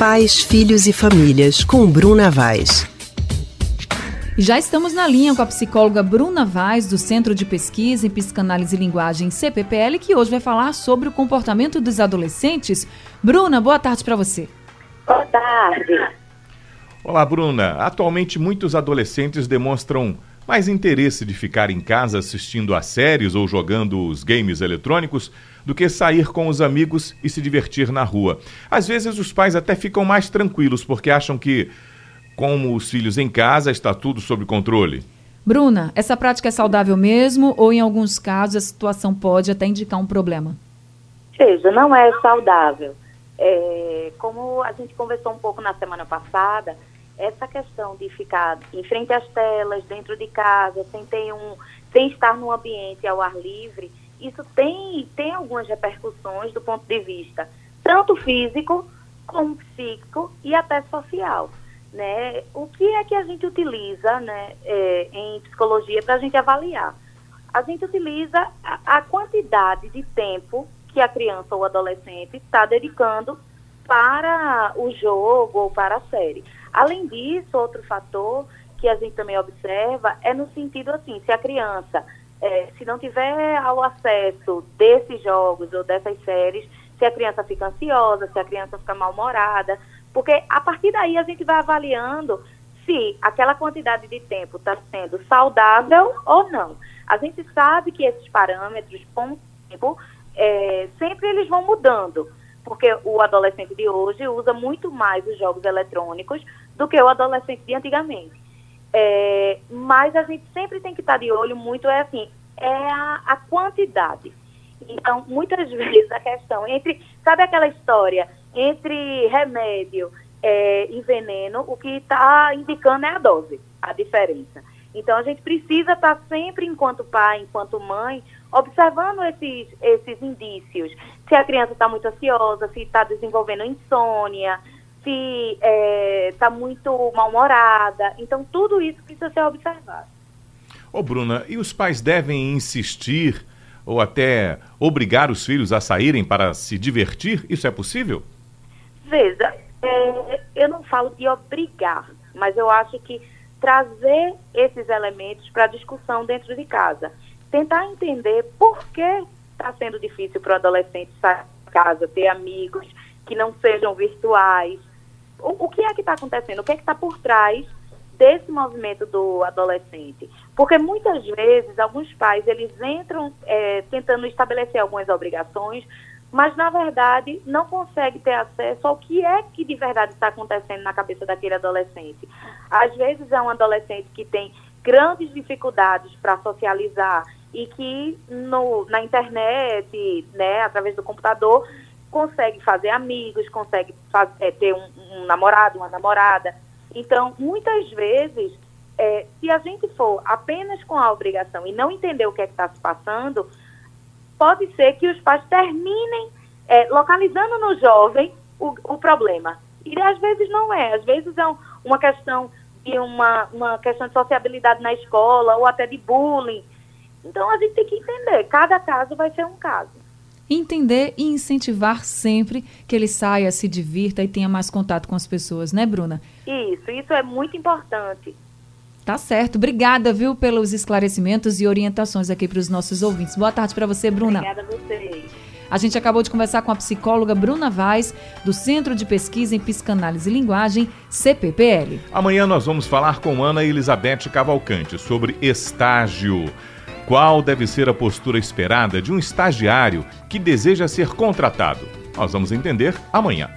Pais, Filhos e Famílias, com Bruna Vaz. Já estamos na linha com a psicóloga Bruna Vaz, do Centro de Pesquisa em Psicanálise e Linguagem CPPL, que hoje vai falar sobre o comportamento dos adolescentes. Bruna, boa tarde para você. Boa tarde. Olá, Bruna. Atualmente, muitos adolescentes demonstram mais interesse de ficar em casa assistindo a séries ou jogando os games eletrônicos do que sair com os amigos e se divertir na rua. Às vezes, os pais até ficam mais tranquilos porque acham que, como os filhos em casa, está tudo sob controle. Bruna, essa prática é saudável mesmo ou, em alguns casos, a situação pode até indicar um problema? Veja, não é saudável. É, como a gente conversou um pouco na semana passada, essa questão de ficar em frente às telas, dentro de casa, sem ter um, sem estar num ambiente ao ar livre, isso tem, tem algumas repercussões do ponto de vista tanto físico como psíquico e até social. Né? O que é que a gente utiliza né, é, em psicologia para a gente avaliar? A gente utiliza a, a quantidade de tempo que a criança ou adolescente está dedicando para o jogo ou para a série. Além disso, outro fator que a gente também observa é no sentido assim, se a criança, é, se não tiver ao acesso desses jogos ou dessas séries, se a criança fica ansiosa, se a criança fica mal-humorada, porque a partir daí a gente vai avaliando se aquela quantidade de tempo está sendo saudável ou não. A gente sabe que esses parâmetros, com o tempo, é, sempre eles vão mudando porque o adolescente de hoje usa muito mais os jogos eletrônicos do que o adolescente de antigamente. É, mas a gente sempre tem que estar de olho muito, é assim, é a, a quantidade. Então, muitas vezes a questão entre, sabe aquela história, entre remédio é, e veneno, o que está indicando é a dose, a diferença. Então, a gente precisa estar sempre, enquanto pai, enquanto mãe, observando esses, esses indícios. Se a criança está muito ansiosa, se está desenvolvendo insônia, se está é, tá muito mal-humorada. Então, tudo isso precisa ser observado. Ô, Bruna, e os pais devem insistir ou até obrigar os filhos a saírem para se divertir? Isso é possível? Veja, é, eu não falo de obrigar, mas eu acho que trazer esses elementos para discussão dentro de casa tentar entender por que está sendo difícil para o adolescente sair de casa, ter amigos que não sejam virtuais. O, o que é que está acontecendo? O que é que está por trás desse movimento do adolescente? Porque muitas vezes alguns pais eles entram é, tentando estabelecer algumas obrigações, mas na verdade não conseguem ter acesso ao que é que de verdade está acontecendo na cabeça daquele adolescente. Às vezes é um adolescente que tem grandes dificuldades para socializar e que no, na internet, né, através do computador, consegue fazer amigos, consegue fazer, é, ter um, um, namorado, uma namorada. Então, muitas vezes, é, se a gente for apenas com a obrigação e não entender o que é está se passando, pode ser que os pais terminem é, localizando no jovem o, o, problema. E às vezes não é, às vezes é um, uma questão de uma, uma questão de sociabilidade na escola ou até de bullying. Então a gente tem que entender, cada caso vai ser um caso. Entender e incentivar sempre que ele saia, se divirta e tenha mais contato com as pessoas, né, Bruna? Isso, isso é muito importante. Tá certo. Obrigada, viu, pelos esclarecimentos e orientações aqui para os nossos ouvintes. Boa tarde para você, Bruna. Obrigada a vocês. A gente acabou de conversar com a psicóloga Bruna Vaz, do Centro de Pesquisa em Psicanálise e Linguagem, CPPL. Amanhã nós vamos falar com Ana Elizabeth Cavalcante sobre estágio. Qual deve ser a postura esperada de um estagiário que deseja ser contratado? Nós vamos entender amanhã.